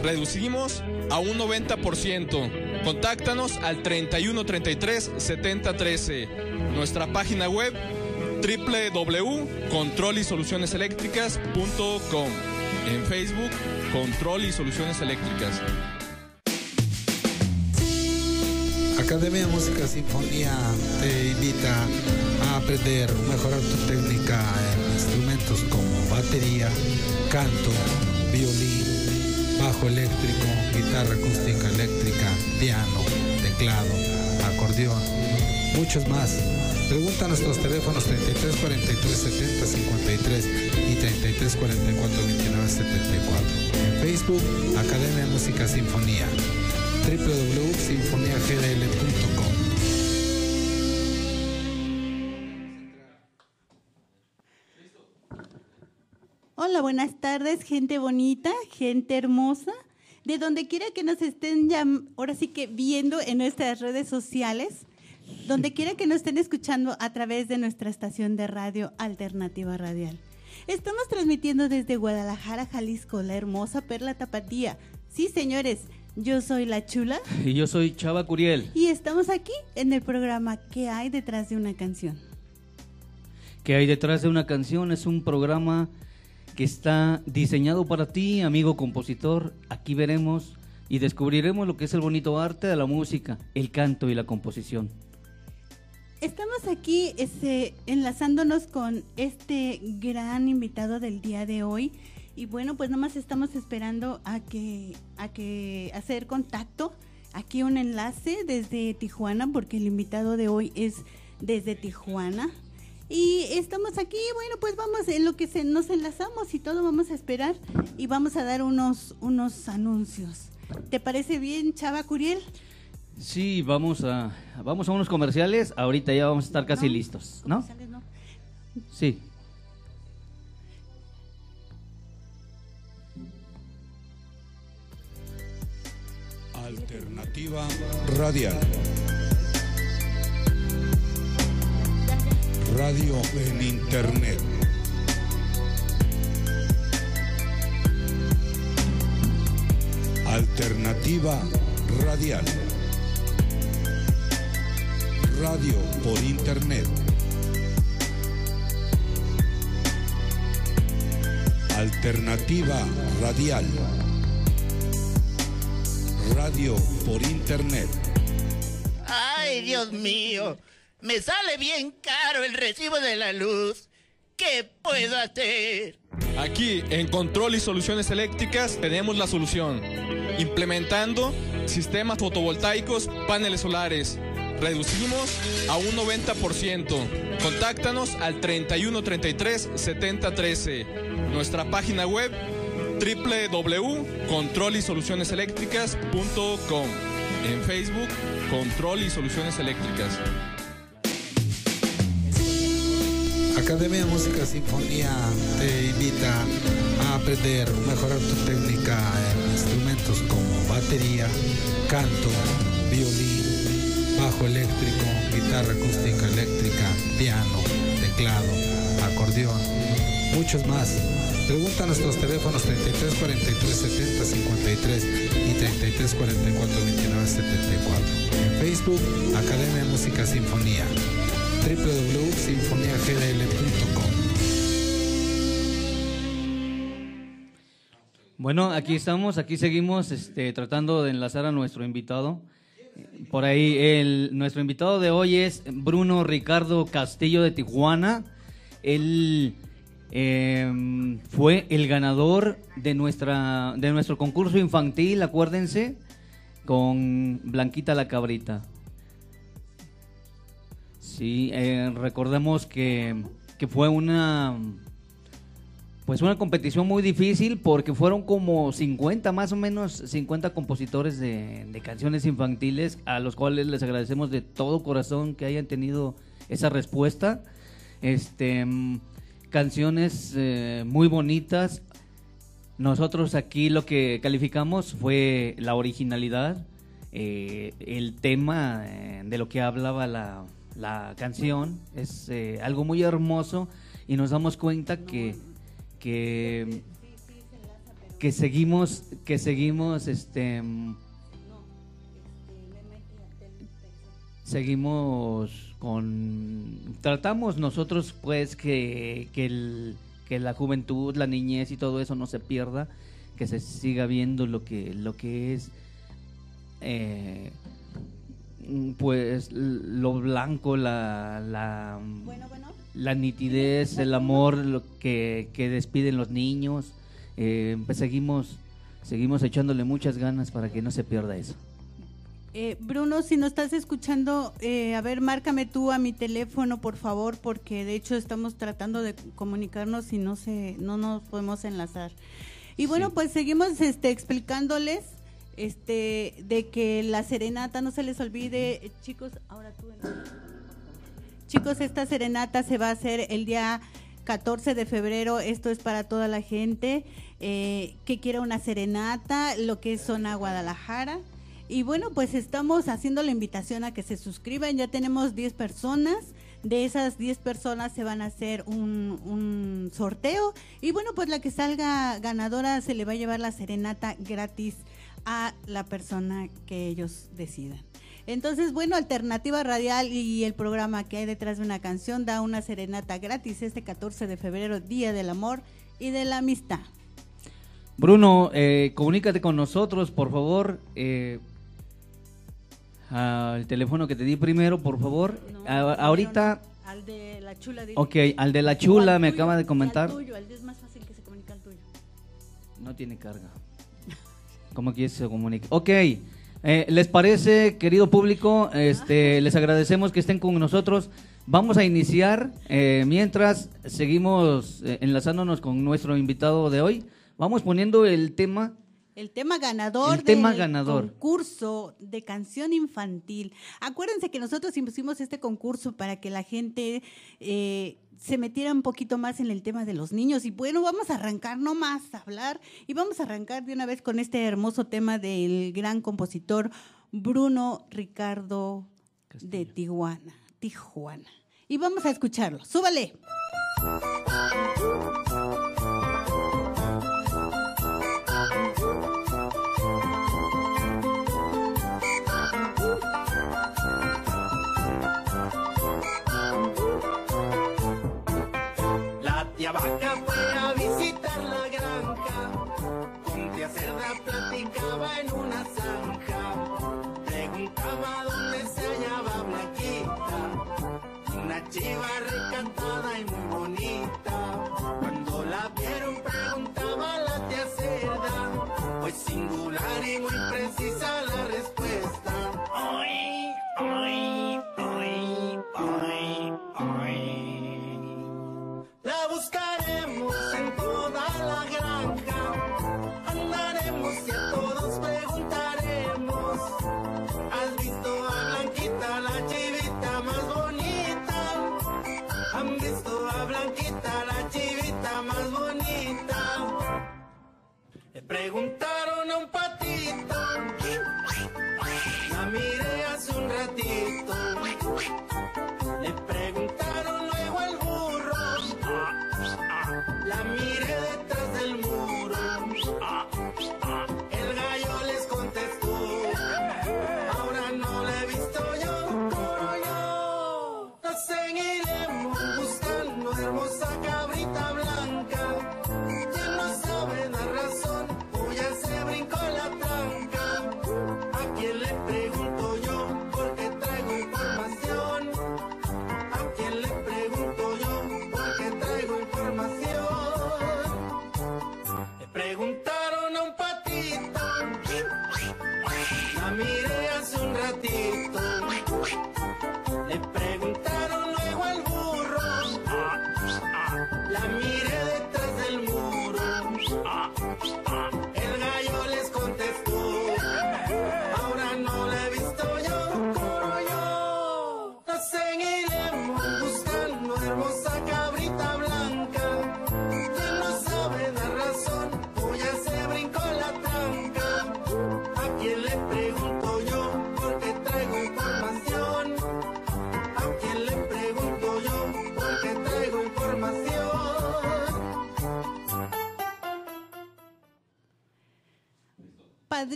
Reducimos a un 90%. Contáctanos al 31 33 70 13. Nuestra página web www.controlisolucioneseléctricas.com. En Facebook, Control y Soluciones Eléctricas. Academia de Música Sinfonía te invita a aprender, mejorar tu técnica en instrumentos como batería, canto, violín, bajo eléctrico, guitarra acústica eléctrica, piano, teclado, acordeón, muchos más. Pregunta a teléfonos 33 43 70 53 y 33 44 29 74. En Facebook, Academia de Música Sinfonía www.sinfoniagdl.com. Hola, buenas tardes, gente bonita, gente hermosa, de donde quiera que nos estén ya, ahora sí que viendo en nuestras redes sociales, donde quiera que nos estén escuchando a través de nuestra estación de radio Alternativa Radial. Estamos transmitiendo desde Guadalajara, Jalisco, la hermosa Perla Tapatía. Sí, señores, yo soy la chula. Y yo soy Chava Curiel. Y estamos aquí en el programa ¿Qué hay detrás de una canción? ¿Qué hay detrás de una canción? Es un programa que está diseñado para ti, amigo compositor. Aquí veremos y descubriremos lo que es el bonito arte de la música, el canto y la composición. Estamos aquí este, enlazándonos con este gran invitado del día de hoy. Y bueno, pues nada más estamos esperando a que, a que hacer contacto. Aquí un enlace desde Tijuana, porque el invitado de hoy es desde Tijuana. Y estamos aquí, bueno, pues vamos en lo que se, nos enlazamos y todo vamos a esperar y vamos a dar unos, unos anuncios. ¿Te parece bien, Chava Curiel? Sí, vamos a, vamos a unos comerciales. Ahorita ya vamos a estar casi No, listos, ¿no? comerciales no. Sí. Alternativa Radial. Radio en Internet. Alternativa Radial. Radio por Internet. Alternativa Radial. Radio por Internet. Ay, Dios mío, me sale bien caro el recibo de la luz. ¿Qué puedo hacer? Aquí en Control y Soluciones Eléctricas tenemos la solución. Implementando sistemas fotovoltaicos, paneles solares. Reducimos a un 90%. Contáctanos al 31 33 70 13. Nuestra página web www.controlisolucioneseléctricas.com. En Facebook, Control y Soluciones Eléctricas. Academia de Música Sinfonía te invita a aprender, mejorar tu técnica en instrumentos como batería, canto, violín, bajo eléctrico, guitarra acústica eléctrica, piano, teclado, acordeón, muchos más. Pregunta a nuestros teléfonos 33 43 70 53 y 33 44 29 74. En Facebook, Academia de Música Sinfonía www.sinfoniagdl.com Bueno, aquí estamos, aquí seguimos este, tratando de enlazar a nuestro invitado. Por ahí, el, nuestro invitado de hoy es Bruno Ricardo Castillo de Tijuana. Él eh, fue el ganador de, nuestra, de nuestro concurso infantil, acuérdense, con Blanquita la Cabrita. Sí, eh, recordemos que, que fue una pues una competición muy difícil porque fueron como 50, más o menos 50 compositores de, canciones infantiles a los cuales les agradecemos de todo corazón que hayan tenido esa respuesta. Este, canciones eh, muy bonitas. Nosotros aquí lo que calificamos fue la originalidad, eh, el tema eh, de lo que hablaba la, la canción. Es eh, algo muy hermoso y nos damos cuenta que que que seguimos, que seguimos, este, seguimos con, tratamos nosotros pues que, que, el- que la juventud, la niñez y todo eso no se pierda, que se siga viendo lo que, lo que es, eh, pues l- lo blanco, la, la, Bueno, bueno. la nitidez, el amor lo que, que despiden los niños. Eh, pues seguimos, seguimos echándole muchas ganas para que no se pierda eso. Eh, Bruno, si nos estás escuchando, eh, a ver, márcame tú a mi teléfono, por favor, porque de hecho estamos tratando de comunicarnos y no se, no nos podemos enlazar. Y bueno, Sí. pues seguimos este, explicándoles este, de que la serenata, no se les olvide, chicos, ahora tú. Chicos, esta serenata se va a hacer el día 14 de febrero. Esto es para toda la gente eh, que quiera una serenata, lo que es zona Guadalajara. Y bueno, pues estamos haciendo la invitación a que se suscriban. Ya tenemos 10 personas. De esas 10 personas se van a hacer un sorteo. Y bueno, pues la que salga ganadora se le va a llevar la serenata gratis a la persona que ellos decidan. Entonces, bueno, Alternativa Radial y el programa que hay detrás de una canción da una serenata gratis este 14 de febrero, Día del Amor y de la Amistad. Bruno, eh, comunícate con nosotros, por favor. eh, al teléfono que te di primero, por favor. No, A- no, ahorita, no, Al de la chula. dile. ok, al de la chula al me tuyo, acaba de comentar. Al tuyo, al de es más fácil que se comunique al tuyo. No tiene carga. ¿Cómo quieres que se comunique? Ok, eh, ¿les parece, querido público? Este, les agradecemos que estén con nosotros. Vamos a iniciar, eh, mientras seguimos eh, enlazándonos con nuestro invitado de hoy. Vamos poniendo el tema. El tema ganador El tema del ganador. concurso de canción infantil. Acuérdense que nosotros impusimos este concurso para que la gente eh, se metiera un poquito más en el tema de los niños. Y bueno, vamos a arrancar no más a hablar y vamos a arrancar de una vez con este hermoso tema del gran compositor Bruno Ricardo de Tijuana. Tijuana. Y vamos a escucharlo. Súbale. La chivita más bonita? Le preguntaron a un patito. La miré hace un ratito.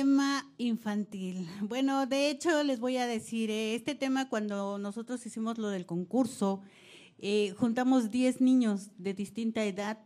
Tema infantil. Bueno, de hecho les voy a decir, eh, este tema cuando nosotros hicimos lo del concurso, eh, juntamos 10 niños de distinta edad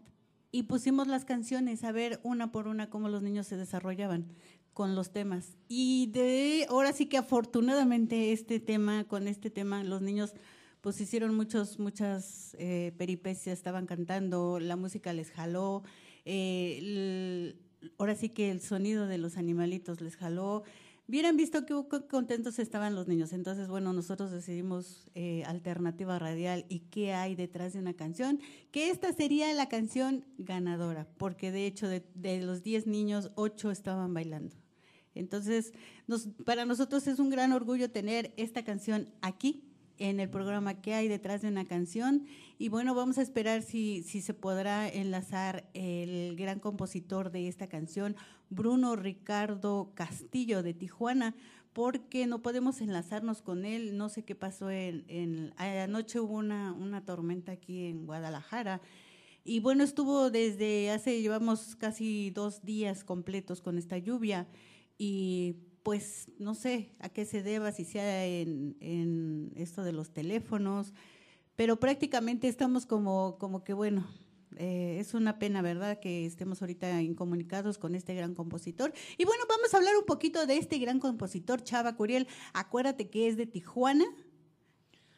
y pusimos las canciones a ver una por una cómo los niños se desarrollaban con los temas. Y de ahora sí que afortunadamente este tema, con este tema, los niños pues hicieron muchos, muchas eh, peripecias, estaban cantando, la música les jaló, eh, ahora sí que el sonido de los animalitos les jaló. Vieran visto qué contentos estaban los niños. Entonces, bueno, nosotros decidimos eh, alternativa radial y qué hay detrás de una canción, que esta sería la canción ganadora, porque de hecho de, los 10 niños, 8 estaban bailando. Entonces, para nosotros es un gran orgullo tener esta canción aquí en el programa que hay detrás de una canción. Y bueno, vamos a esperar si, si se podrá enlazar el gran compositor de esta canción, Bruno Ricardo Castillo de Tijuana, porque no podemos enlazarnos con él. No sé qué pasó en, en- anoche hubo una, una tormenta aquí en Guadalajara. Y bueno, estuvo desde hace, llevamos casi dos días completos con esta lluvia y pues no sé a qué se deba, si sea en, en esto de los teléfonos, pero prácticamente estamos como, como que bueno, eh, es una pena, ¿verdad?, que estemos ahorita incomunicados con este gran compositor. Y bueno, vamos a hablar un poquito de este gran compositor, Chava Curiel. Acuérdate que es de Tijuana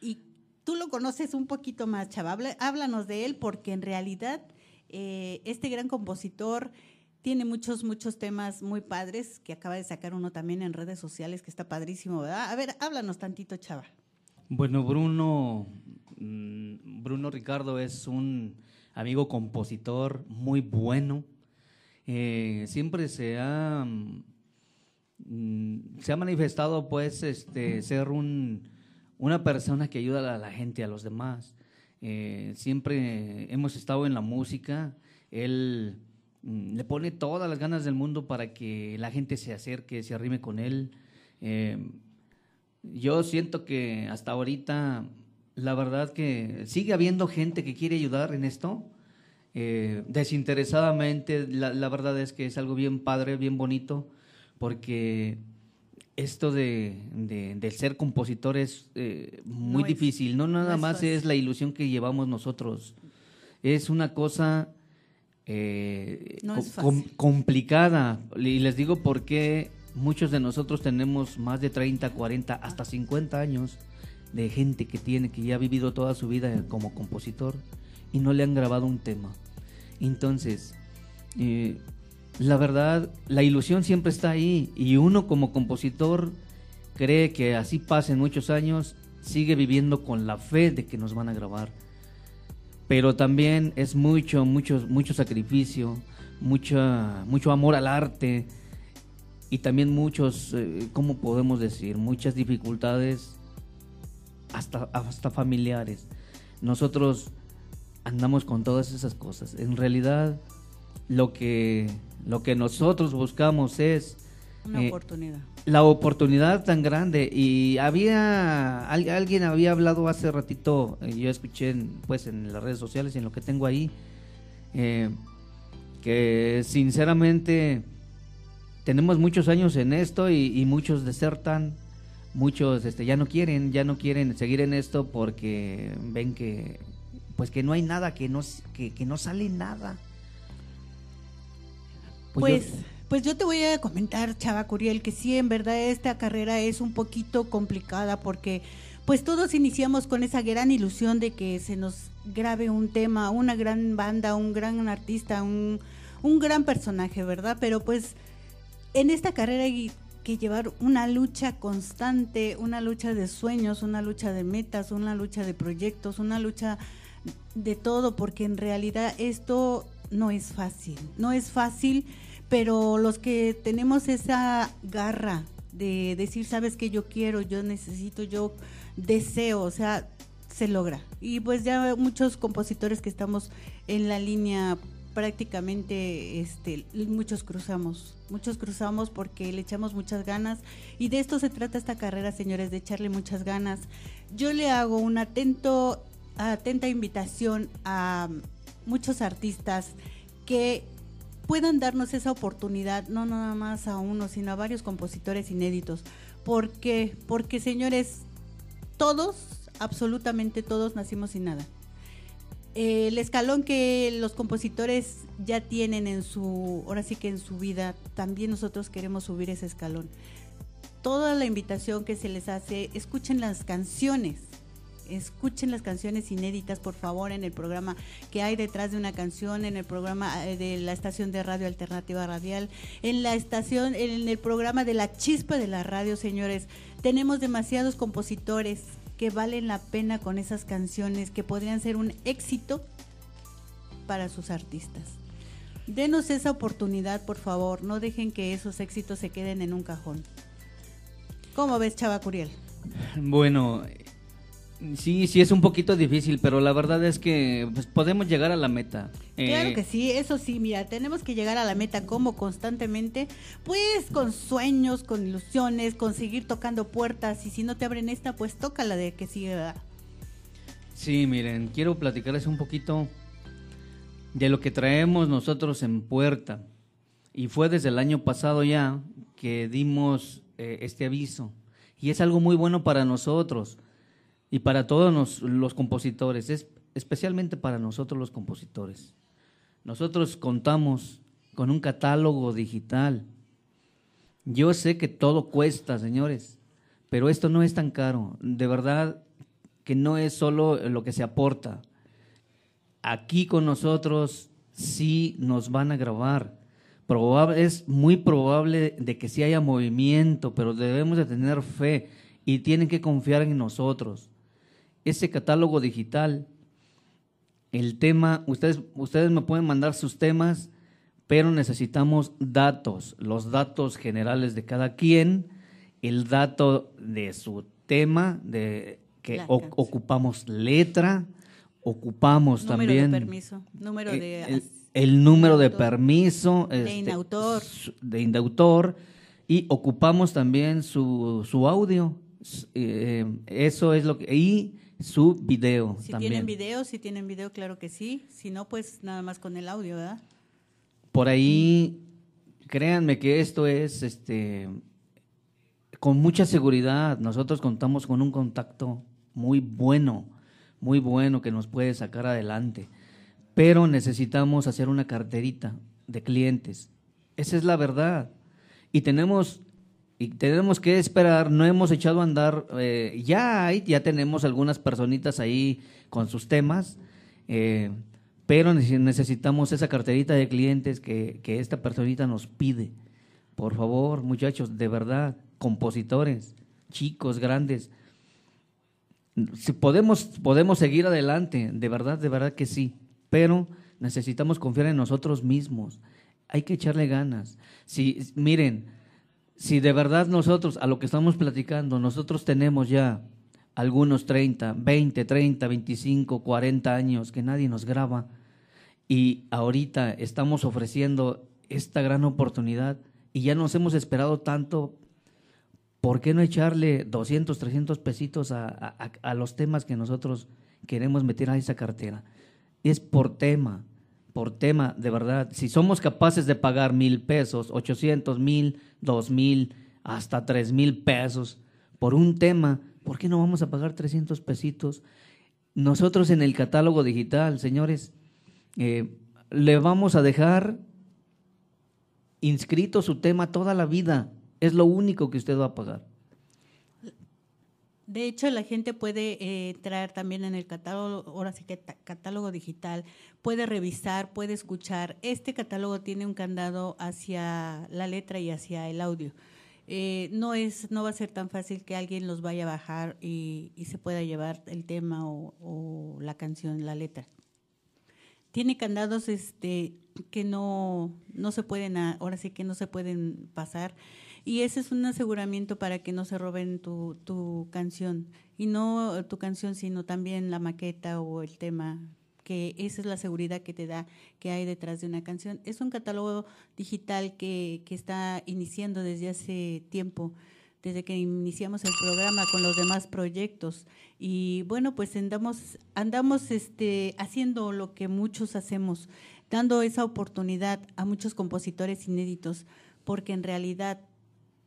y tú lo conoces un poquito más, Chava. Háblanos de él porque en realidad eh, este gran compositor tiene muchos, muchos temas muy padres que acaba de sacar uno también en redes sociales que está padrísimo, ¿verdad? A ver, háblanos tantito, Chava. Bueno, Bruno, mm, Bruno Ricardo es un amigo compositor muy bueno. Eh, siempre se ha, mm, se ha manifestado, pues, este, ser un, una persona que ayuda a la gente, a los demás. Eh, siempre hemos estado en la música. Él le pone todas las ganas del mundo para que la gente se acerque, se arrime con él. Eh, yo siento que hasta ahorita, la verdad que sigue habiendo gente que quiere ayudar en esto, eh, desinteresadamente. La, la verdad es que es algo bien padre, bien bonito, porque esto de, de- de ser compositor es eh, muy No es- difícil. No nada no más es la ilusión que llevamos nosotros. Es una cosa eh, No co- es com- fácil. complicada. Y les digo por qué muchos de nosotros tenemos más de 30, 40, hasta 50 años de gente que tiene, que ya ha vivido toda su vida como compositor y no le han grabado un tema. Entonces, eh, la verdad, la ilusión siempre está ahí y uno como compositor cree que así pasen muchos años, sigue viviendo con la fe de que nos van a grabar. Pero también es mucho, mucho, mucho sacrificio, mucha, mucho amor al arte y también muchos, eh, ¿cómo podemos decir? Muchas dificultades hasta, hasta familiares. Nosotros andamos con todas esas cosas. En realidad, lo que, lo que nosotros buscamos es Una Eh, oportunidad. la oportunidad tan grande y había al- alguien había hablado hace ratito eh, yo escuché en, pues en las redes sociales y en lo que tengo ahí eh, que sinceramente tenemos muchos años en esto y, y muchos desertan muchos este ya no quieren ya no quieren seguir en esto porque ven que pues que no hay nada que no que, que no sale nada Pues, yo- pues yo te voy a comentar, Chava Curiel, que sí, en verdad esta carrera es un poquito complicada porque pues todos iniciamos con esa gran ilusión de que se nos grabe un tema, una gran banda, un gran artista, un, un gran personaje, ¿verdad? Pero pues en esta carrera hay que llevar una lucha constante, una lucha de sueños, una lucha de metas, una lucha de proyectos, una lucha de todo, porque en realidad esto no es fácil, no es fácil, pero los que tenemos esa garra de decir, sabes que yo quiero, yo necesito, yo deseo, o sea, se logra. Y pues ya muchos compositores que estamos en la línea prácticamente este muchos cruzamos, muchos cruzamos porque le echamos muchas ganas y de esto se trata esta carrera, señores, de echarle muchas ganas. Yo le hago un atento atenta invitación a muchos artistas que puedan darnos esa oportunidad, no nada más a uno, sino a varios compositores inéditos. ¿Por qué? Porque, señores, todos, absolutamente todos, nacimos sin nada. El escalón que los compositores ya tienen en su, ahora sí que en su vida, también nosotros queremos subir ese escalón. Toda la invitación que se les hace, escuchen las canciones, escuchen las canciones inéditas, por favor, en el programa que hay detrás de una canción, en el programa eh, de la estación de radio alternativa radial, en la estación, en el programa de la chispa de la radio, señores. Tenemos demasiados compositores que valen la pena con esas canciones, que podrían ser un éxito para sus artistas. Denos esa oportunidad, por favor. No dejen que esos éxitos se queden en un cajón. ¿Cómo ves, Chava Curiel? Bueno, sí, sí es un poquito difícil, pero la verdad es que pues, podemos llegar a la meta. Claro Eh, que sí, eso sí, mira, tenemos que llegar a la meta como constantemente, pues con sueños, con ilusiones, con seguir tocando puertas y si no te abren esta, pues toca la de que sigue. ¿verdad? Sí, miren, quiero platicarles un poquito de lo que traemos nosotros en puerta. Y fue desde el año pasado ya que dimos eh, este aviso. Y es algo muy bueno para nosotros y para todos los compositores, es especialmente para nosotros los compositores. Nosotros contamos con un catálogo digital. Yo sé que todo cuesta, señores, pero esto no es tan caro. De verdad que no es solo lo que se aporta. Aquí con nosotros sí nos van a grabar. Probable, es muy probable de que sí haya movimiento, pero debemos de tener fe y tienen que confiar en nosotros. Ese catálogo digital, el tema, ustedes, ustedes me pueden mandar sus temas, pero necesitamos datos, los datos generales de cada quien, el dato de su tema, de que o- ocupamos letra, ocupamos Número también de permiso, número eh, de... el, el número de permiso De este, indautor. de indautor y ocupamos también su, su audio. S- eh, eso es lo que y su video Si también. tienen video, si tienen video, claro que sí. Si no, pues nada más con el audio, ¿verdad? por ahí créanme que esto es este con mucha seguridad. Nosotros contamos con un contacto muy bueno muy bueno que nos puede sacar adelante. Pero necesitamos hacer una carterita de clientes. Esa es la verdad. Y tenemos y tenemos que esperar no hemos echado a andar eh, ya hay ya tenemos algunas personitas ahí con sus temas eh, pero nece- necesitamos esa carterita de clientes que, que esta personita nos pide. Por favor, muchachos, de verdad, compositores, chicos, grandes, si podemos, podemos seguir adelante, de verdad, de verdad que sí, pero necesitamos confiar en nosotros mismos. Hay que echarle ganas. Si, miren, si de verdad nosotros, a lo que estamos platicando, nosotros tenemos ya algunos 30, 20, 30, 25, 40 años que nadie nos graba y ahorita estamos ofreciendo esta gran oportunidad y ya nos hemos esperado tanto, ¿por qué no echarle 200, 300 pesitos a, a- los temas que nosotros queremos meter a esa cartera? Es por tema, por tema, de verdad. Si somos capaces de pagar mil pesos, 800, mil, dos mil, hasta tres mil pesos por un tema, ¿por qué no vamos a pagar 300 pesitos? Nosotros en el catálogo digital, señores, eh, le vamos a dejar inscrito su tema toda la vida. Es lo único que usted va a pagar. De hecho, la gente puede eh, entrar también en el catálogo, ahora sí que catálogo digital, puede revisar, puede escuchar. Este catálogo tiene un candado hacia la letra y hacia el audio. Eh, no es, no va a ser tan fácil que alguien los vaya a bajar y, y se pueda llevar el tema o, o la canción, la letra. Tiene candados este que no, no se pueden, ahora sí que no se pueden pasar. Y ese es un aseguramiento para que no se roben tu, tu canción. Y no tu canción, sino también la maqueta o el tema, que esa es la seguridad que te da que hay detrás de una canción. Es un catálogo digital que, que está iniciando desde hace tiempo desde que iniciamos el programa con los demás proyectos y bueno pues andamos andamos este haciendo lo que muchos hacemos dando esa oportunidad a muchos compositores inéditos, porque en realidad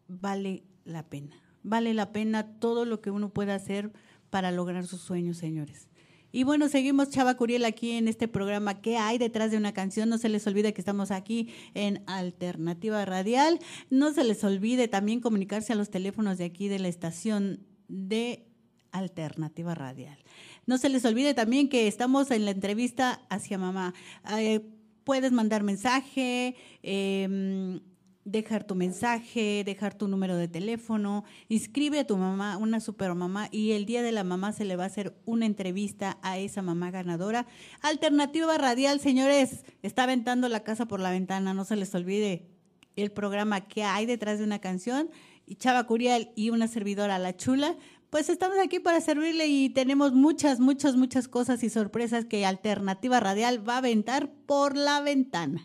vale la pena. Vale la pena todo lo que uno pueda hacer para lograr sus sueños, señores. Y bueno, seguimos Chava Curiel aquí en este programa. ¿Qué hay detrás de una canción? No se les olvide que estamos aquí en Alternativa Radial. No se les olvide también comunicarse a los teléfonos de aquí de la estación de Alternativa Radial. No se les olvide también que estamos en la entrevista hacia mamá. Eh, puedes mandar mensaje, eh, dejar tu mensaje, dejar tu número de teléfono, inscribe a tu mamá, una super mamá, y el día de la mamá se le va a hacer una entrevista a esa mamá ganadora. Alternativa Radial, señores, está aventando la casa por la ventana, no se les olvide el programa que hay detrás de una canción, y Chava Curial y una servidora, La Chula, pues estamos aquí para servirle y tenemos muchas, muchas, muchas cosas y sorpresas que Alternativa Radial va a aventar por la ventana.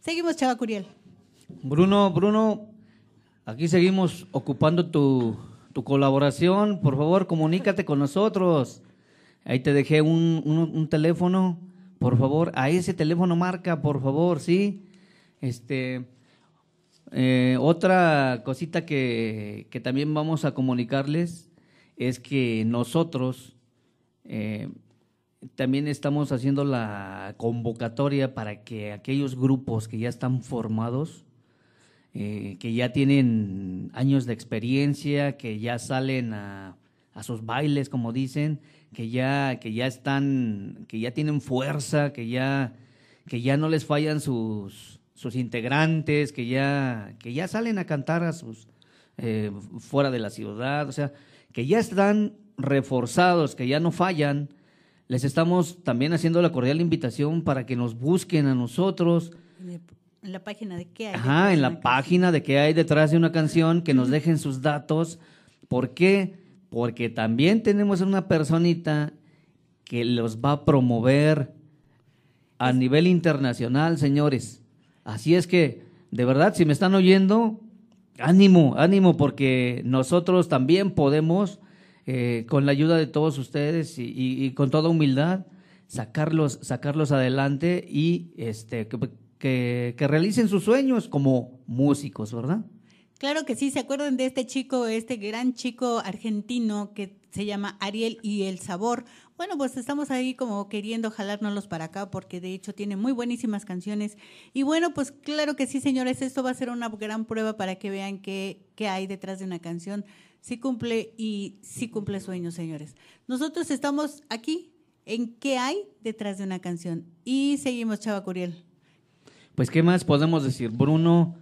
Seguimos, Chava Curiel. Bruno, Bruno, aquí seguimos ocupando tu, tu colaboración. Por favor, comunícate con nosotros. Ahí te dejé un, un- teléfono. Por favor, a ese teléfono marca, por favor, ¿sí? Este, eh, otra cosita que, que también vamos a comunicarles es que nosotros eh, también estamos haciendo la convocatoria para que aquellos grupos que ya están formados, eh, que ya tienen años de experiencia, que ya salen a, a sus bailes, como dicen, que ya, que ya están, que ya tienen fuerza, que ya, que ya no les fallan sus, sus integrantes, que ya, que ya salen a cantar a sus eh, fuera de la ciudad, o sea, que ya están reforzados, que ya no fallan. Les estamos también haciendo la cordial invitación para que nos busquen a nosotros, En la página de qué hay. Ajá, en la página de qué hay detrás de una canción, que nos dejen sus datos. ¿Por qué? Porque también tenemos una personita que los va a promover a nivel internacional, señores. Así es que, de verdad, si me están oyendo, ánimo, ánimo, porque nosotros también podemos, eh, con la ayuda de todos ustedes y, y- y con toda humildad, sacarlos, sacarlos adelante y este, que, que- realicen sus sueños como músicos, ¿verdad? Claro que sí, ¿se acuerdan de este chico, este gran chico argentino que se llama Ariel y el Sabor? Bueno, pues estamos ahí como queriendo jalárnoslos para acá porque de hecho tiene muy buenísimas canciones. Y bueno, pues claro que sí, señores, esto va a ser una gran prueba para que vean qué, qué hay detrás de una canción. Sí cumple y sí cumple sueños, señores. Nosotros estamos aquí en qué hay detrás de una canción. Y seguimos, Chava Curiel. Pues, ¿qué más podemos decir? Bruno,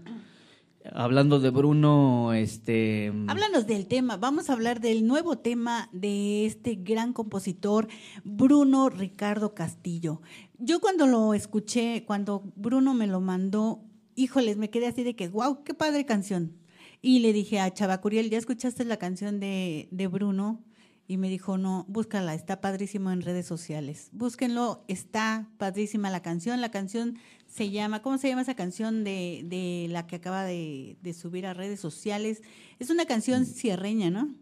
hablando de Bruno, este... Háblanos del tema. Vamos a hablar del nuevo tema de este gran compositor, Bruno Ricardo Castillo. Yo cuando lo escuché, cuando Bruno me lo mandó, híjoles, me quedé así de que, wow, qué padre canción. Y le dije a Chava Curiel, ¿ya escuchaste la canción de, de Bruno? Y me dijo, no, búscala, está padrísimo en redes sociales. Búsquenlo, está padrísima la canción. La canción se llama, ¿cómo se llama esa canción de, de la que acaba de, de subir a redes sociales? Es una canción cierreña, ¿no?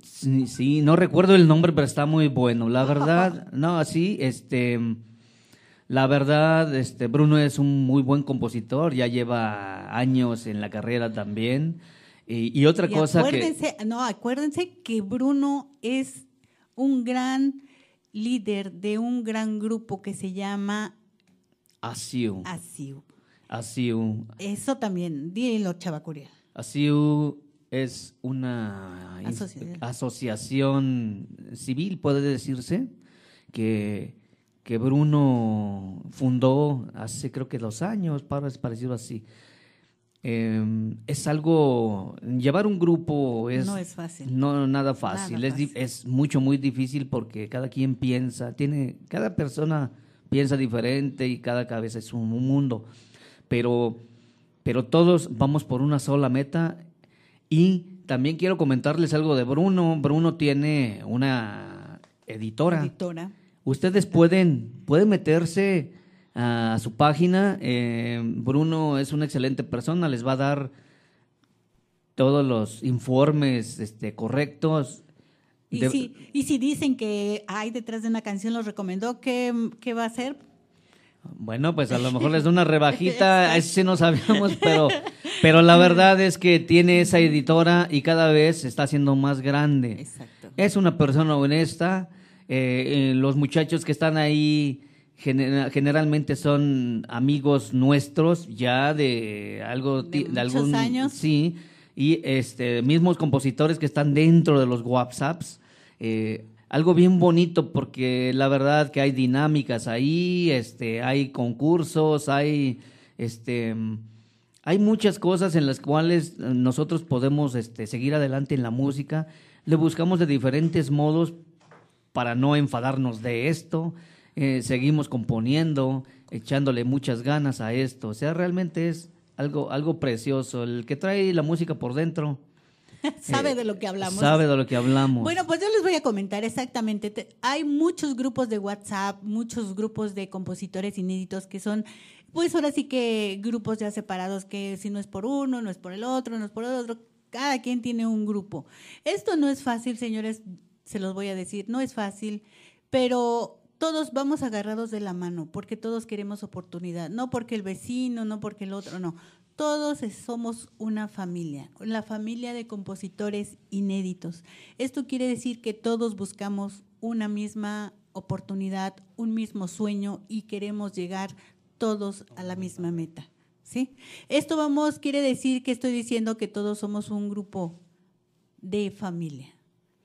Sí, sí, no recuerdo el nombre, pero está muy bueno. La verdad, no, sí, este, la verdad, este, Bruno es un muy buen compositor, ya lleva años en la carrera también. Y, y otra Y cosa que, acuérdense, no, acuérdense que Bruno es un gran líder de un gran grupo que se llama Asiu, ASIU. Asiu, Eso también, dilo, Chavacuriel. Asiu es una Asociación. asociación civil, puede decirse, que, que Bruno fundó hace creo que dos años, parecido así. Eh, es algo, llevar un grupo es, No es fácil. No, nada fácil. Nada es, fácil. es mucho, muy difícil porque cada quien piensa, tiene, cada persona piensa diferente y cada cabeza es un mundo. Pero, pero todos vamos por una sola meta y también quiero comentarles algo de Bruno. Bruno tiene una editora. Editora. Ustedes pueden, pueden meterse a su página. eh, Bruno es una excelente persona, les va a dar todos los informes este, correctos. Y, De- si, y si dicen que hay detrás de una canción, los recomendó, ¿qué, qué va a hacer? Bueno, pues a lo mejor les da una rebajita, a eso sí no sabíamos, pero, pero la verdad es que tiene esa editora y cada vez se está haciendo más grande. Exacto. Es una persona honesta, eh, eh, los muchachos que están ahí genera- generalmente son amigos nuestros ya de algo De de, muchos algún años. sí y este mismos compositores que están dentro de los WhatsApps eh, algo bien bonito porque la verdad que hay dinámicas ahí este hay concursos hay este hay muchas cosas en las cuales nosotros podemos este, seguir adelante en la música le buscamos de diferentes modos para no enfadarnos de esto. Eh, seguimos componiendo, echándole muchas ganas a esto. O sea, realmente es algo, algo precioso. El que trae la música por dentro Sabe eh, de lo que hablamos. sabe de lo que hablamos. Bueno, pues yo les voy a comentar exactamente. Te- hay muchos grupos de WhatsApp, muchos grupos de compositores inéditos que son, pues ahora sí que grupos ya separados, que si no es por uno, no es por el otro, no es por el otro. Cada quien tiene un grupo. Esto no es fácil, señores, se los voy a decir, no es fácil, pero todos vamos agarrados de la mano, porque todos queremos oportunidad, no porque el vecino, no porque el otro, no. Todos somos una familia, la familia de compositores inéditos. Esto quiere decir que todos buscamos una misma oportunidad, un mismo sueño y queremos llegar todos a la misma meta. ¿Sí? Esto vamos, quiere decir que estoy diciendo que todos somos un grupo de familia.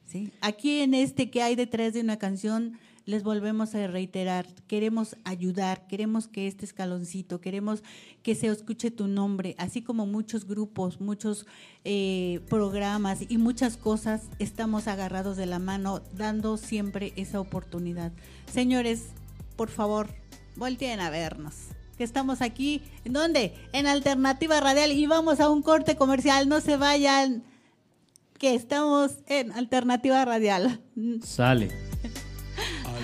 ¿sí? Aquí en este que hay detrás de una canción, les volvemos a reiterar, queremos ayudar, queremos que este escaloncito, queremos que se escuche tu nombre, así como muchos grupos, muchos eh, programas y muchas cosas, estamos agarrados de la mano, dando siempre esa oportunidad. Señores, por favor, volteen a vernos. Que estamos aquí, ¿en dónde? En Alternativa Radial y vamos a un corte comercial, no se vayan que estamos en Alternativa Radial. Sale.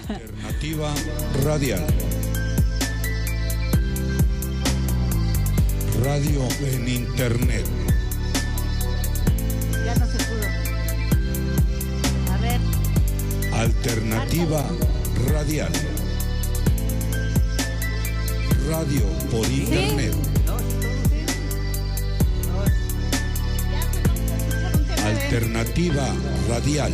Alternativa Radial. Radio en Internet. Ya no se pudo. A ver, Alternativa Radial. Radio por Internet. Alternativa Radial.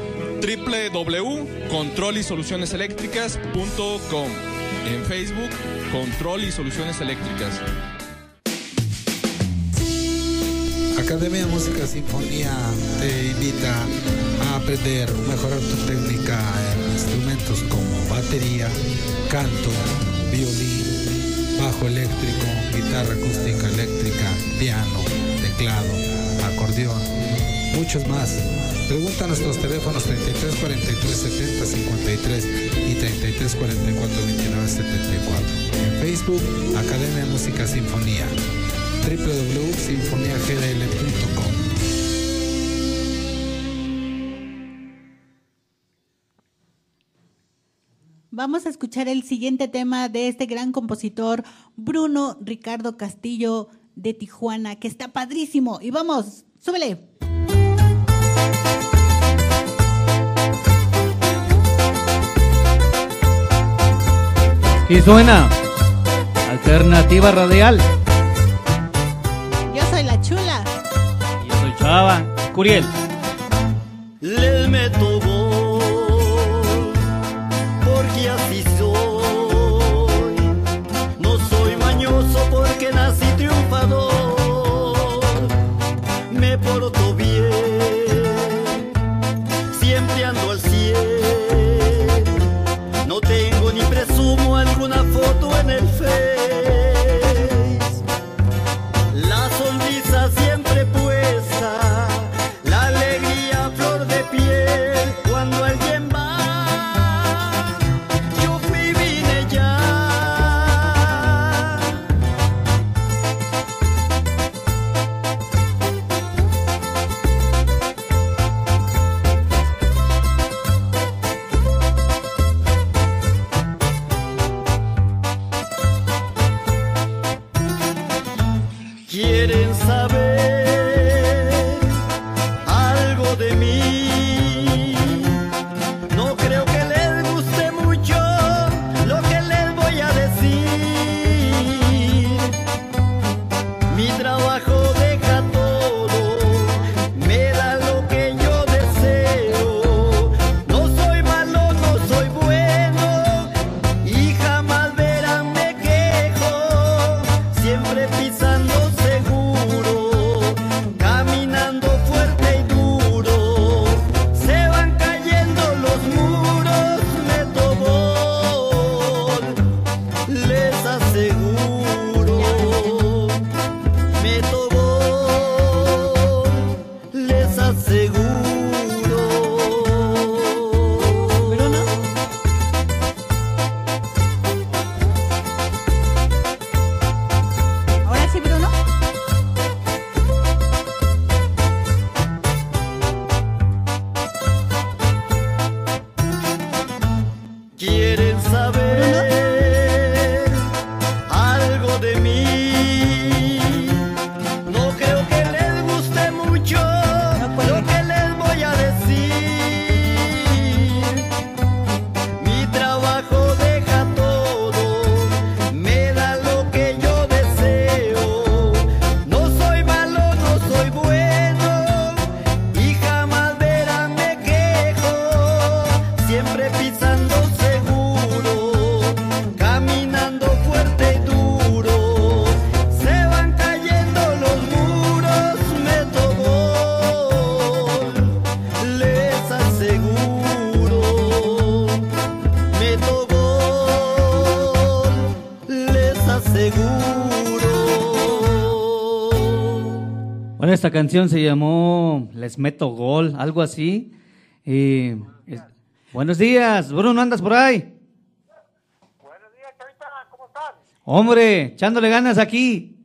www.controlisolucioneseléctricas.com. En Facebook, Control y Soluciones Eléctricas. Academia Música Sinfonía te invita a aprender, mejorar tu técnica en instrumentos como batería, canto, violín, bajo eléctrico, guitarra acústica eléctrica, piano, teclado, acordeón, muchos más. Pregunta a nuestros teléfonos 33 43 70 53 y 33 44 29 74. En Facebook, Academia Música Sinfonía www.sinfoniagdl.com vamos a escuchar el siguiente tema de este gran compositor, Bruno Ricardo Castillo de Tijuana, que está padrísimo. Y vamos, súbele. ¿Y suena? Alternativa Radial. Yo soy la chula. Y Yo soy Chava. Curiel. Les meto Get it. Canción se llamó Les Meto Gol, algo así. Y, es- buenos días, Bruno, ¿andas por ahí? Buenos días, Chavita, ¿cómo están? Hombre, echándole ganas aquí.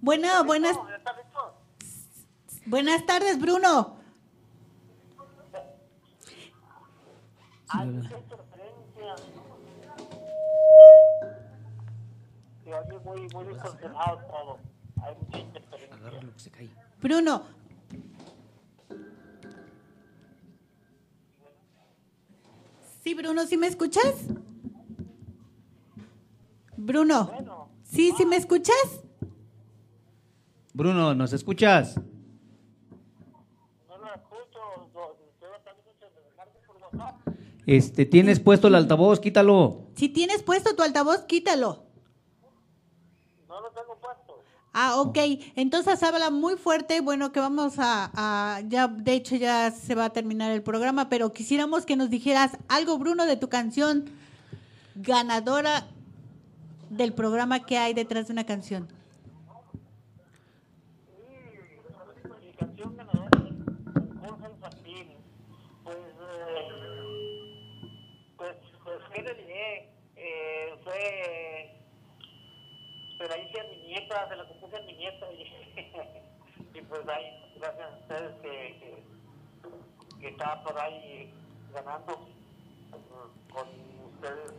Bueno, buenas, buenas tardes, Bruno. Muy, muy distorsionado todo. Hay mucha interferencia. Bruno. Sí, Bruno, ¿sí me escuchas? Bruno. Sí, ¿sí me escuchas? Bruno, ¿nos escuchas? Este, tienes puesto el altavoz, quítalo. Si tienes puesto tu altavoz, quítalo. No lo tengo puesto. Ah, ok. Entonces habla muy fuerte. Bueno, que vamos a, a- ya, de hecho ya se va a terminar el programa, pero quisiéramos que nos dijeras algo, Bruno, de tu canción ganadora del programa que hay detrás de una canción. Mi canción ganadora del concurso infantil. Pues, eh, pues, pues, ¿qué le diré? Eh, fue. Pero ahí sí a mi nieta, se la compuse a mi nieta. Y, y pues ahí, gracias a ustedes que, estaba por ahí ganando eh, con ustedes.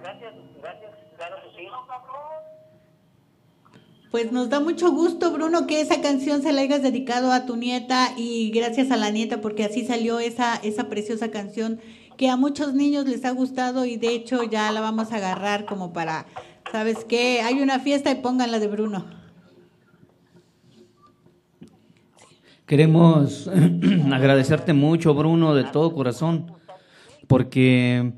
Gracias, gracias. Pues nos da mucho gusto, Bruno, que esa canción se la hayas dedicado a tu nieta y gracias a la nieta porque así salió esa, esa preciosa canción que a muchos niños les ha gustado y de hecho ya la vamos a agarrar como para, ¿sabes qué? Hay una fiesta y pónganla de Bruno. Queremos agradecerte mucho, Bruno, de todo corazón, porque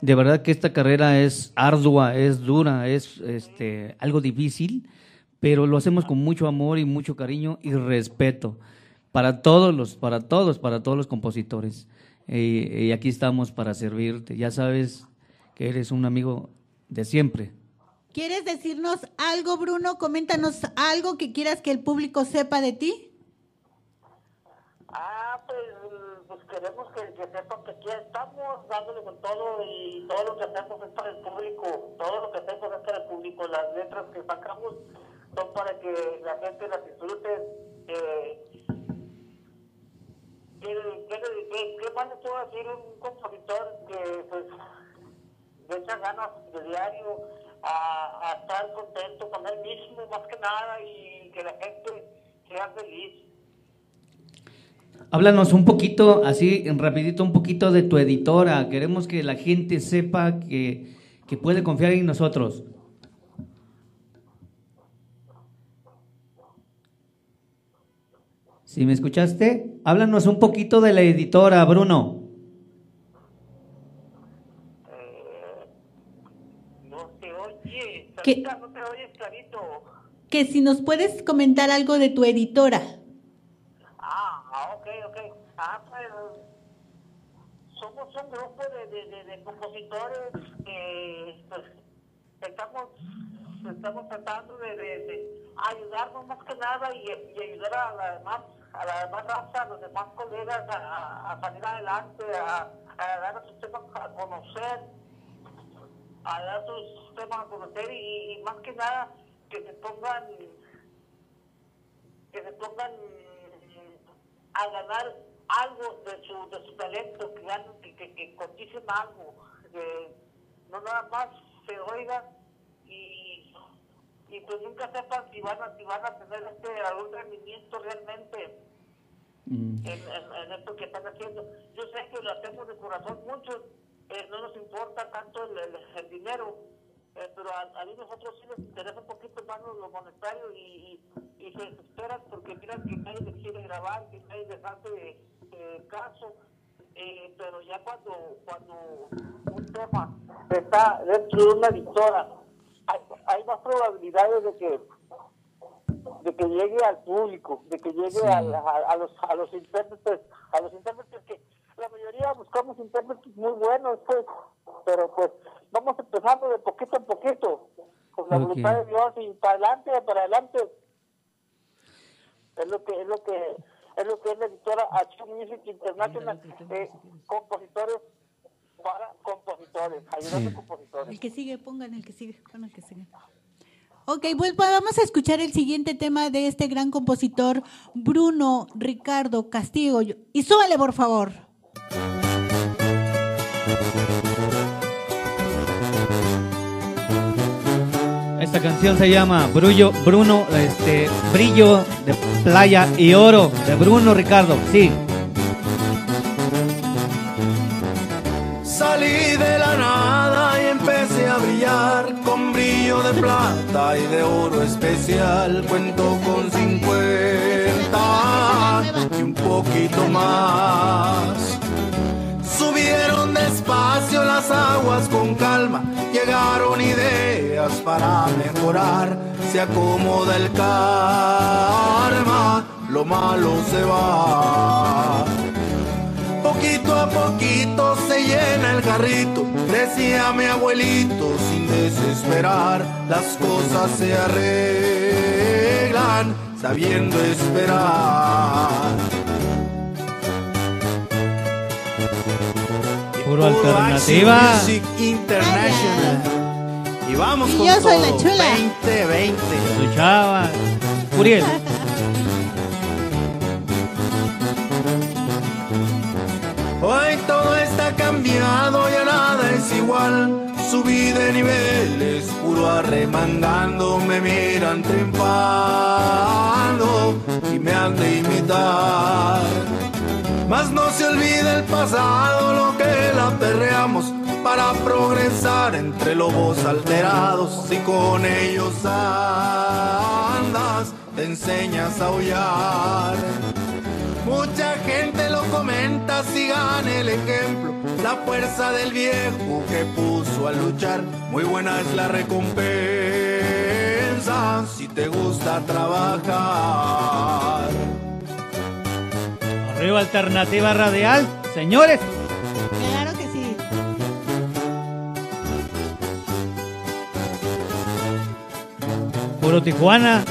de verdad que esta carrera es ardua, es dura, es este, algo difícil, pero lo hacemos con mucho amor y mucho cariño y respeto para todos los, para todos, para todos los compositores. Y, y aquí estamos para servirte. Ya sabes que eres un amigo de siempre. ¿Quieres decirnos algo, Bruno? Coméntanos algo que quieras que el público sepa de ti. Ah, pues, pues queremos que, que sepan que aquí estamos dándole con todo y todo lo que hacemos es para el público, todo lo que hacemos es para el público, las letras que sacamos son para que la gente las disfrute. Eh, ¿qué, qué, qué, qué más les puedo decir? Un compositor que pues le echa ganas de diario a estar contento con él mismo más que nada y que la gente sea feliz. Háblanos un poquito, así en rapidito, un poquito de tu editora. Queremos que la gente sepa que, que puede confiar en nosotros. ¿Sí me escuchaste? Háblanos un poquito de la editora, Bruno. No se oye, ¿Qué? Sarita, no te oyes clarito. Que si nos puedes comentar algo de tu editora. Ah, ah, ok, ok. Ah, pues somos un grupo de, de, de, compositores que pues, estamos, estamos tratando de, ayudarnos más que nada y, ayudar a la demás, a la demás raza, a los demás colegas a, a- a salir adelante, a, a dar sus temas a conocer, a dar sus temas a conocer y, y más que nada que se pongan que se pongan a ganar algo de su, de su talento, que, ganen, que, que, que coticen algo, que no nada más se oigan y, y pues nunca sepan si van a, si van a tener este algún rendimiento realmente Mm. en, en, en esto que están haciendo. Yo sé que lo hacemos de corazón, muchos eh, no nos importa tanto el, el, el dinero, eh, pero a, a mí nosotros sí les interesa un poquito más lo lo monetario y, y, y se desesperan porque miran que nadie les quiere grabar, que nadie les hace eh, caso. Eh, pero ya cuando, cuando un tema está dentro de una editora, hay, hay más probabilidades de que de que llegue al público, de que llegue Sí. a, a- a los a los intérpretes, a los intérpretes que la mayoría buscamos intérpretes muy buenos, pues pero pues vamos empezando de poquito en poquito, con la voluntad de Dios y para adelante, para adelante. Es lo que es lo que es lo que es la editora Action Music International, eh, compositores para compositores, ayudando a compositores. El que sigue, pongan el que sigue, pon el que sigue. Ok, pues vamos a escuchar el siguiente tema de este gran compositor, Bruno Ricardo Castillo. Y súbale, por favor. Esta canción se llama Brullo, Bruno, este, Brillo de Playa y Oro de Bruno Ricardo. Sí. Salí de la nada y empecé a brillar con brillo de plata y de oro especial. Cuento con 50 y un poquito más. Subieron despacio las aguas con calma, llegaron ideas para mejorar. Se acomoda el karma, lo malo se va. Poquito a poquito se llena el carrito, decía mi abuelito sin desesperar. Las cosas se arreglan sabiendo esperar. Puro alternativa. Music International. Y vamos Y con yo soy la todo, chula. 2020. Su chava. Uriel. Hoy todo está cambiado, ya nada es igual. Subí de niveles, puro arremangando, me miran triunfando y me han de imitar. Mas no se olvide el pasado, lo la perreamos para progresar entre lobos alterados. Si con ellos andas, te enseñas a aullar. Mucha gente lo comenta, sigan el ejemplo. La fuerza del viejo que puso a luchar. Muy buena es la recompensa si te gusta trabajar. Arriba Alternativa Radial. Señores. Puro Tijuana.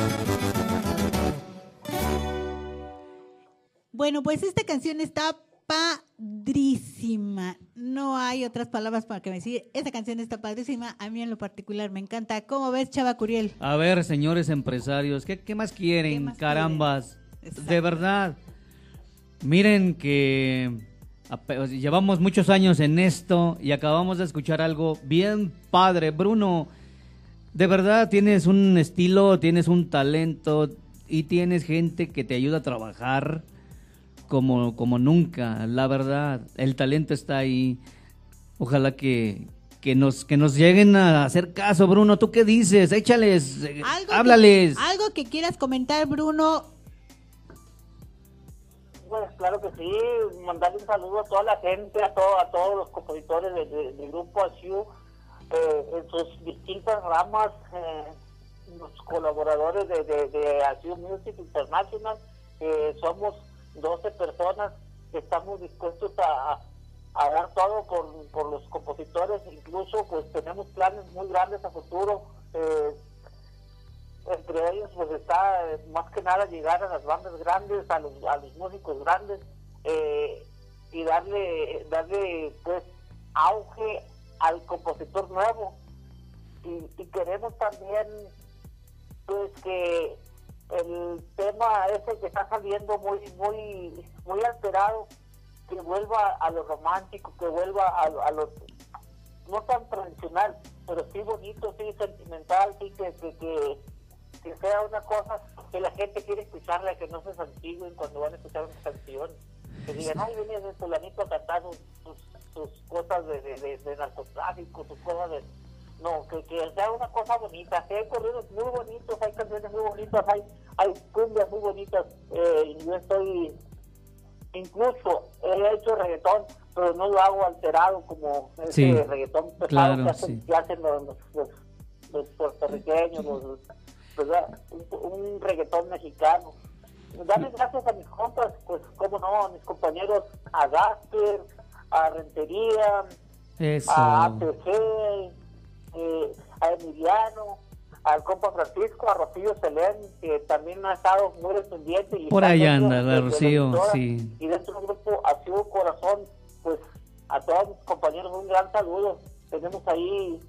Bueno, pues esta canción está padrísima. No hay otras palabras para que me decir. Esta canción está padrísima. A mí en lo particular me encanta. ¿Cómo ves, Chava Curiel? A ver, señores empresarios, ¿qué, qué más quieren? ¿Qué más Carambas. quieren? De verdad. Miren que llevamos muchos años en esto y acabamos de escuchar algo bien padre. Bruno, de verdad tienes un estilo, tienes un talento y tienes gente que te ayuda a trabajar como, como nunca. La verdad, el talento está ahí. Ojalá que, que, nos, que nos lleguen a hacer caso, Bruno. ¿Tú qué dices? Échales, eh, que- háblales. algo que quieras comentar, Bruno. Pues claro que sí, mandarle un saludo a toda la gente, a, todo, a todos los compositores de- de- del grupo ASIU, eh, en sus distintas ramas, eh, los colaboradores de, de, de ASIU Music International, eh, somos 12 personas que estamos dispuestos a, a- a dar todo por, por los compositores, incluso pues tenemos planes muy grandes a futuro. eh, entre ellos pues está eh, más que nada llegar a las bandas grandes, a los, a los músicos grandes eh, y darle, darle pues auge al compositor nuevo y, y queremos también pues que el tema ese que está saliendo muy muy muy alterado que vuelva a lo romántico que vuelva a, a lo no tan tradicional pero sí bonito sí sentimental sí que, que, sea una cosa que la gente quiere escucharla, que no se santigüen cuando van a escuchar una canción. Que digan, ay, viene de fulanito a cantar sus, sus, cosas de, de, de, de narcotráfico, sus cosas de... No, que, que sea una cosa bonita. Que hay corridos muy bonitos, hay canciones muy bonitas, hay, hay cumbias muy bonitas. Eh, yo estoy... Incluso he hecho reggaetón, pero no lo hago alterado como ese Sí, reggaetón pesado claro, que hacen, sí. que hacen los, los, puertorriqueños, los, ¿verdad? Un, un reggaetón mexicano. Darle gracias a mis compas, pues, cómo no, a mis compañeros, a Gasper, a Rentería, Eso. a APG, eh, a Emiliano, al compa Francisco, a Rocío Selén, que también ha estado muy dependiente. Y Por ahí anda, de- la de Rocío, sí. Y dentro del grupo Activo Corazón, pues a todos mis compañeros un gran saludo. Tenemos ahí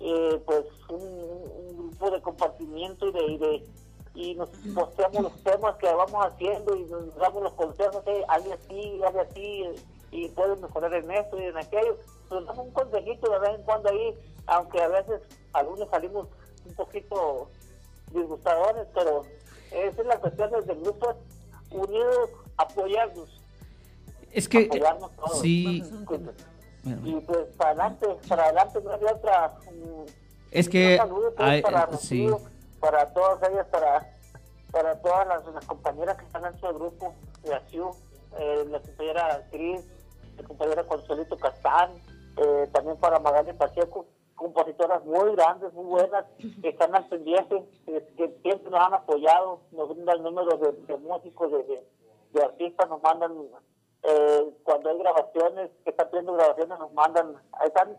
eh, pues un, un grupo de compartimiento y de, y de y nos posteamos los temas que vamos haciendo y nos damos los consejos, eh, hazle así, hazle así, eh, y puedes mejorar en esto y en aquello. Damos un consejito de vez en cuando ahí, aunque a veces algunos salimos un poquito disgustadores, pero esa es la cuestión desde el grupo, unidos, apoyarnos. Es que, apoyarnos todos. sí. Y pues para adelante, para adelante no había otra. mm, Es que saludo, pues, hay- para sí. Rocío, para todas ellas, para, para todas las, las compañeras que están dentro del grupo de ASIU, eh, la compañera Cris, la compañera Consuelito Castán, eh, también para Magali Pacheco, compositoras muy grandes, muy buenas, que están al que, siempre nos han apoyado, nos brindan números de, músicos, de, artistas, nos mandan, eh, cuando hay grabaciones, que están pidiendo grabaciones, nos mandan, están,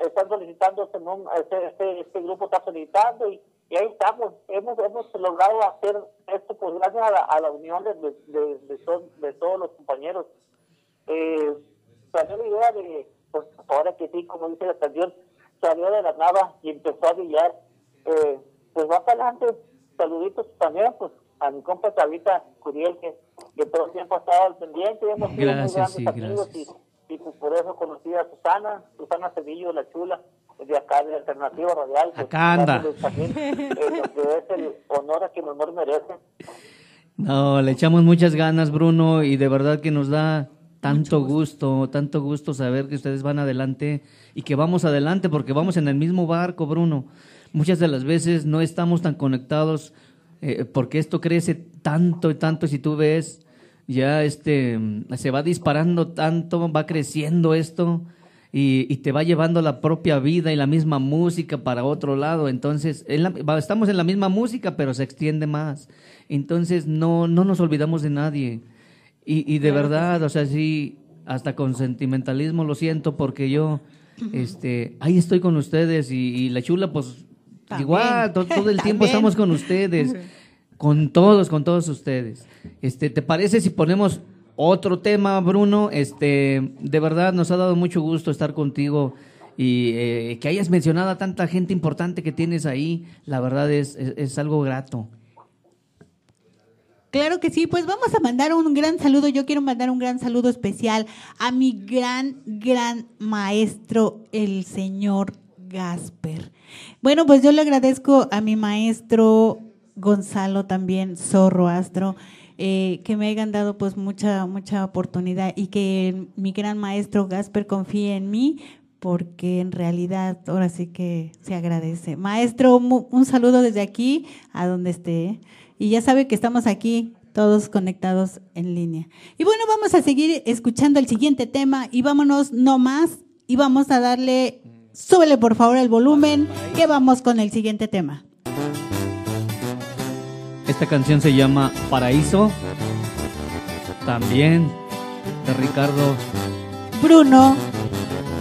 están solicitando este, este, este, este grupo está solicitando y, ahí estamos, hemos, hemos logrado hacer esto pues gracias a la, unión de todos los compañeros. Eh, salió la idea de, pues ahora que sí, como dice la canción, salió de la nada y empezó a brillar. Eh, pues va para adelante, saluditos también, pues a mi compa Tabita Curiel, que, que todo el tiempo ha estado al pendiente, hemos sido Gracias, muy grandes sí, amigos y, y pues por eso conocí a Susana, Susana Cedillo, la chula, de acá de Alternativa Radial. pues, Acá anda. también, eh, lo que es el honor a quien honor merece. No, le echamos muchas ganas, Bruno, y de verdad que nos da tanto gusto, tanto gusto saber que ustedes van adelante y que vamos adelante porque vamos en el mismo barco, Bruno. Muchas de las veces no estamos tan conectados eh, porque esto crece tanto y tanto, si tú ves, ya este se va disparando tanto, va creciendo esto y, y te va llevando la propia vida y la misma música para otro lado. Entonces, en la- va- estamos en la misma música, pero se extiende más. Entonces, no, no nos olvidamos de nadie. Y, y de verdad, o sea, sí, hasta con sentimentalismo lo siento porque yo, este, ahí estoy con ustedes y, y la chula, pues, También. igual, to- todo, el tiempo estamos con ustedes, con todos, con todos ustedes. Este, ¿te parece si ponemos otro tema, Bruno? Este, de verdad nos ha dado mucho gusto estar contigo y eh, que hayas mencionado a tanta gente importante que tienes ahí, la verdad es, es, es algo grato. Claro que sí, pues vamos a mandar un gran saludo. Yo quiero mandar un gran saludo especial a mi gran, gran maestro, el señor Gasper. Bueno, pues yo le agradezco a mi maestro Gonzalo también, Zorro Astro, eh, que me hayan dado pues mucha, mucha oportunidad y que mi gran maestro Gasper confíe en mí porque en realidad ahora sí que se agradece. Maestro, un saludo desde aquí a donde esté. Y ya sabe que estamos aquí todos conectados en línea. Y bueno, vamos a seguir escuchando el siguiente tema y vámonos no más y vamos a darle, súbele por favor el volumen, que vamos con el siguiente tema. Esta canción se llama Paraíso, también de Ricardo. Bruno,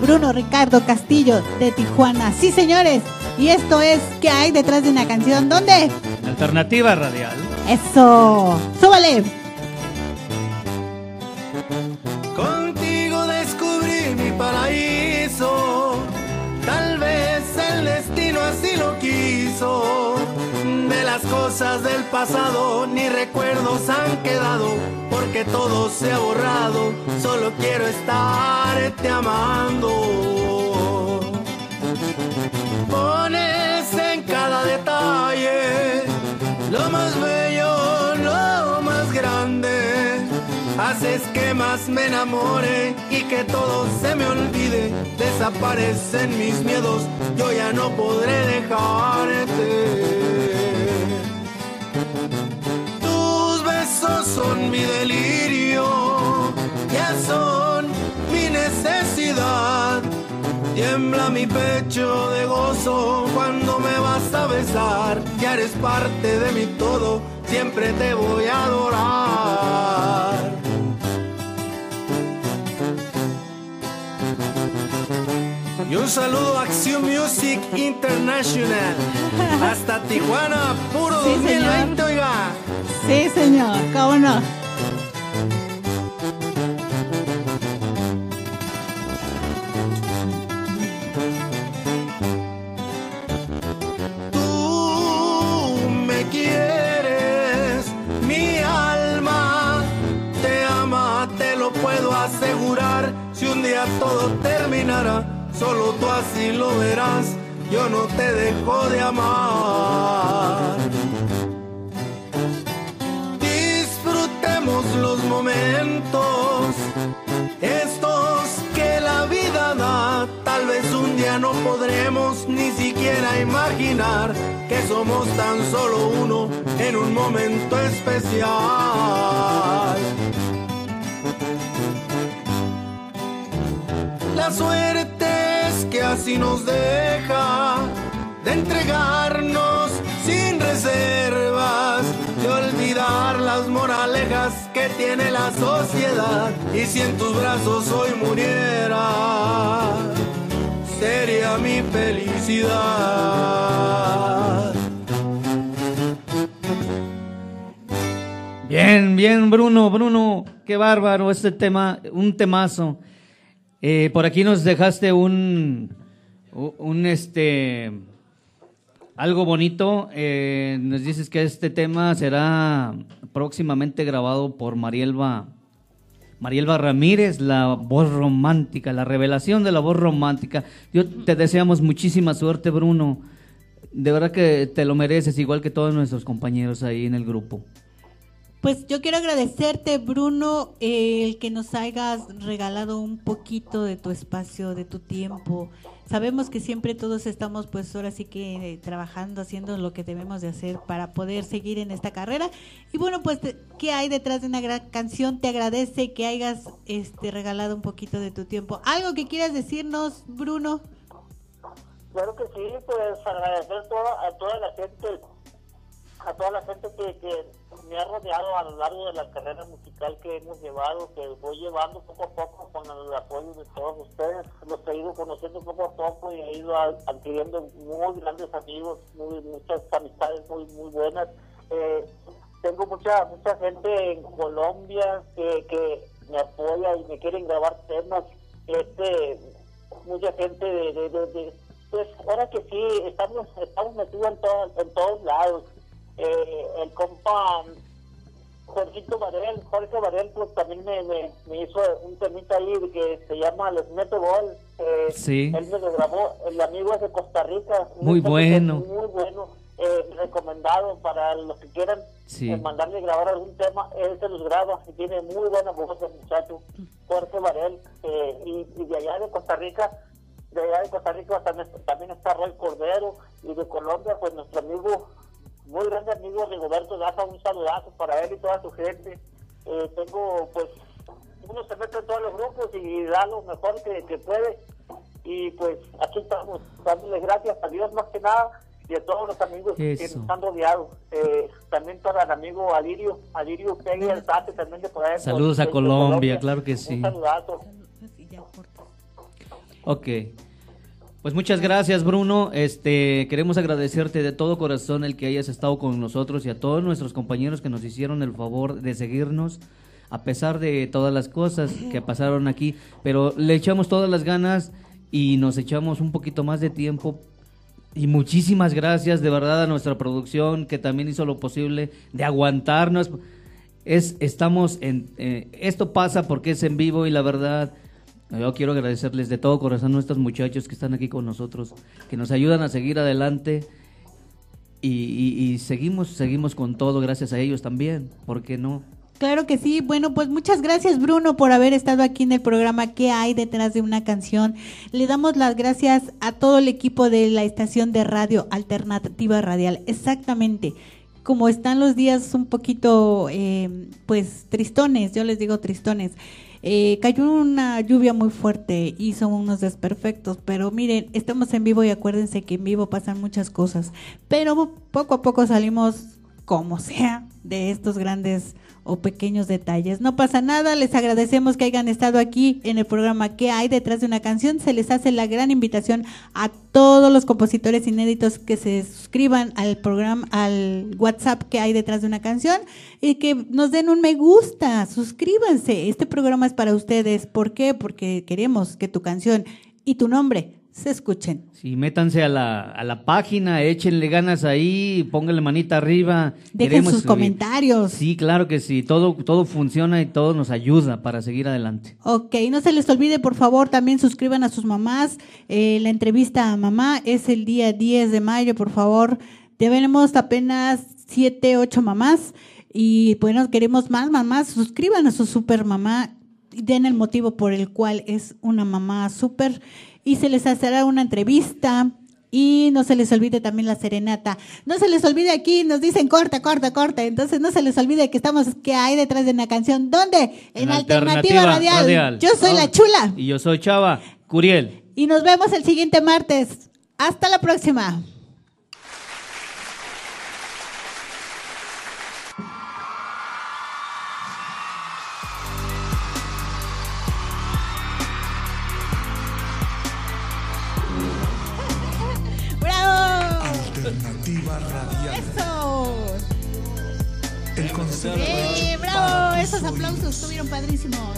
Bruno Ricardo Castillo de Tijuana. Sí, señores. Y esto es ¿Qué hay detrás de una canción? ¿Dónde? Alternativa Radial. Eso. Súbale. Contigo descubrí mi paraíso. Tal vez el destino así lo quiso. De las cosas del pasado ni recuerdos han quedado. Porque todo se ha borrado. Solo quiero estarte amando. Pones en cada detalle Haces que más me enamore y que todo se me olvide. Desaparecen mis miedos, yo ya no podré dejarte. Tus besos son mi delirio, ya son mi necesidad. Tiembla mi pecho de gozo cuando me vas a besar. Ya eres parte de mi todo, siempre te voy a adorar. Un saludo a Action Music International. Hasta Tijuana, puro Sí, señor. 2020, oiga. Sí, señor, cómo no. Tú me quieres, mi alma te ama, te lo puedo asegurar. Si un día todo terminara, solo tú así lo verás. Yo no te dejo de amar. Disfrutemos los momentos, estos que la vida da. Tal vez un día no podremos ni siquiera imaginar que somos tan solo uno en un momento especial. La suerte así nos deja de entregarnos sin reservas, de olvidar las moralejas que tiene la sociedad. Y si en tus brazos hoy muriera, sería mi felicidad. Bien, bien, Bruno, Bruno, qué bárbaro este tema, un temazo. Eh, por aquí nos dejaste un, un este, algo bonito. eh, nos dices que este tema será próximamente grabado por Marielba, Marielba Ramírez, la voz romántica, la revelación de la voz romántica. Yo te deseamos muchísima suerte, Bruno. De verdad que te lo mereces, igual que todos nuestros compañeros ahí en el grupo. Pues yo quiero agradecerte, Bruno, eh, el que nos hayas regalado un poquito de tu espacio, de tu tiempo. Sabemos que siempre todos estamos, pues ahora sí que eh, trabajando, haciendo lo que debemos de hacer para poder seguir en esta carrera. Y bueno, pues, ¿qué hay detrás de una gran canción? Te agradece que hayas este, regalado un poquito de tu tiempo. ¿Algo que quieras decirnos, Bruno? Claro que sí, pues agradecer toda, a toda la gente, a toda la gente que, que me ha rodeado a lo largo de la carrera musical que hemos llevado, que voy llevando poco a poco con el apoyo de todos ustedes. Los he ido conociendo poco a poco y he ido adquiriendo muy grandes amigos, muy, muchas amistades muy, muy buenas. Eh, tengo mucha mucha gente en Colombia que, que me apoya y me quieren grabar temas. Este, mucha gente de, de, de- de- pues ahora que sí estamos estamos metidos en, todo- en todos lados eh, el compa Jorgito Varel Jorge Varel pues también me, me, me hizo un temita ahí que se llama Les Meto Gol eh, Sí. él me lo grabó el amigo es de Costa Rica Muy bueno. muy bueno eh, recomendado para los que quieran Sí. eh, mandarle grabar algún tema él se los graba y tiene muy buena voz el muchacho Jorge Varel eh, y, y de allá de Costa Rica de allá de Costa Rica también, también está Roy Cordero y de Colombia pues nuestro amigo muy grande amigo Rigoberto Daza un saludazo para él y toda su gente. Eh, tengo pues uno se mete en todos los grupos y da lo mejor que, que puede. Y pues aquí estamos dándole gracias a Dios más que nada y a todos los amigos que nos han rodeado. Eh, también para el amigo Alirio Alirio Alzate también de por de Saludos a de Colombia, claro que sí. un saludazo Ok. Pues muchas gracias, Bruno. Este, queremos agradecerte de todo corazón el que hayas estado con nosotros y a todos nuestros compañeros que nos hicieron el favor de seguirnos a pesar de todas las cosas que pasaron aquí, pero le echamos todas las ganas y nos echamos un poquito más de tiempo y muchísimas gracias de verdad a nuestra producción que también hizo lo posible de aguantarnos. Es, estamos en, eh, esto pasa porque es en vivo y la verdad, yo quiero agradecerles de todo corazón a estos muchachos que están aquí con nosotros, que nos ayudan a seguir adelante y, seguimos, seguimos con todo gracias a ellos también, ¿por qué no? Claro que sí. Bueno, pues muchas gracias Bruno por haber estado aquí en el programa ¿Qué hay detrás de una canción? Le damos las gracias a todo el equipo de la estación de radio Alternativa Radial. Exactamente. Como están los días un poquito, eh, pues, tristones, yo les digo tristones. Eh, cayó una lluvia muy fuerte y son unos desperfectos, pero miren, estamos en vivo y acuérdense que en vivo pasan muchas cosas, pero poco a poco salimos como sea, de estos grandes o pequeños detalles. No pasa nada, les agradecemos que hayan estado aquí en el programa ¿Qué hay detrás de una canción? Se les hace la gran invitación a todos los compositores inéditos que se suscriban al programa, al WhatsApp que hay detrás de una canción y que nos den un me gusta, suscríbanse. Este programa es para ustedes. ¿Por qué? Porque queremos que tu canción y tu nombre se escuchen. Sí, métanse a la, a la página, échenle ganas ahí, pónganle manita arriba. Dejen Queremos sus subir. comentarios. Sí, claro que sí, todo, todo funciona y todo nos ayuda para seguir adelante. Ok, no se les olvide, por favor, también suscriban a sus mamás. Eh, la entrevista a mamá es el día 10 de mayo, por favor. Tenemos apenas 7, 8 mamás. Y bueno, queremos más mamás. Suscriban a su super mamá. y Den el motivo por el cual es una mamá súper. Y se les hará una entrevista. Y no se les olvide también la serenata. No se les olvide aquí, nos dicen corta, corta, corta. Entonces no se les olvide que estamos, que hay detrás de una canción. ¿Dónde? En, Alternativa, Radial. Yo soy la chula. Y yo soy Chava, Curiel. Y nos vemos el siguiente martes. Hasta la próxima. Radial. ¡Eso! El concepto ¡Eh, bravo! Esos aplausos estuvieron padrísimos.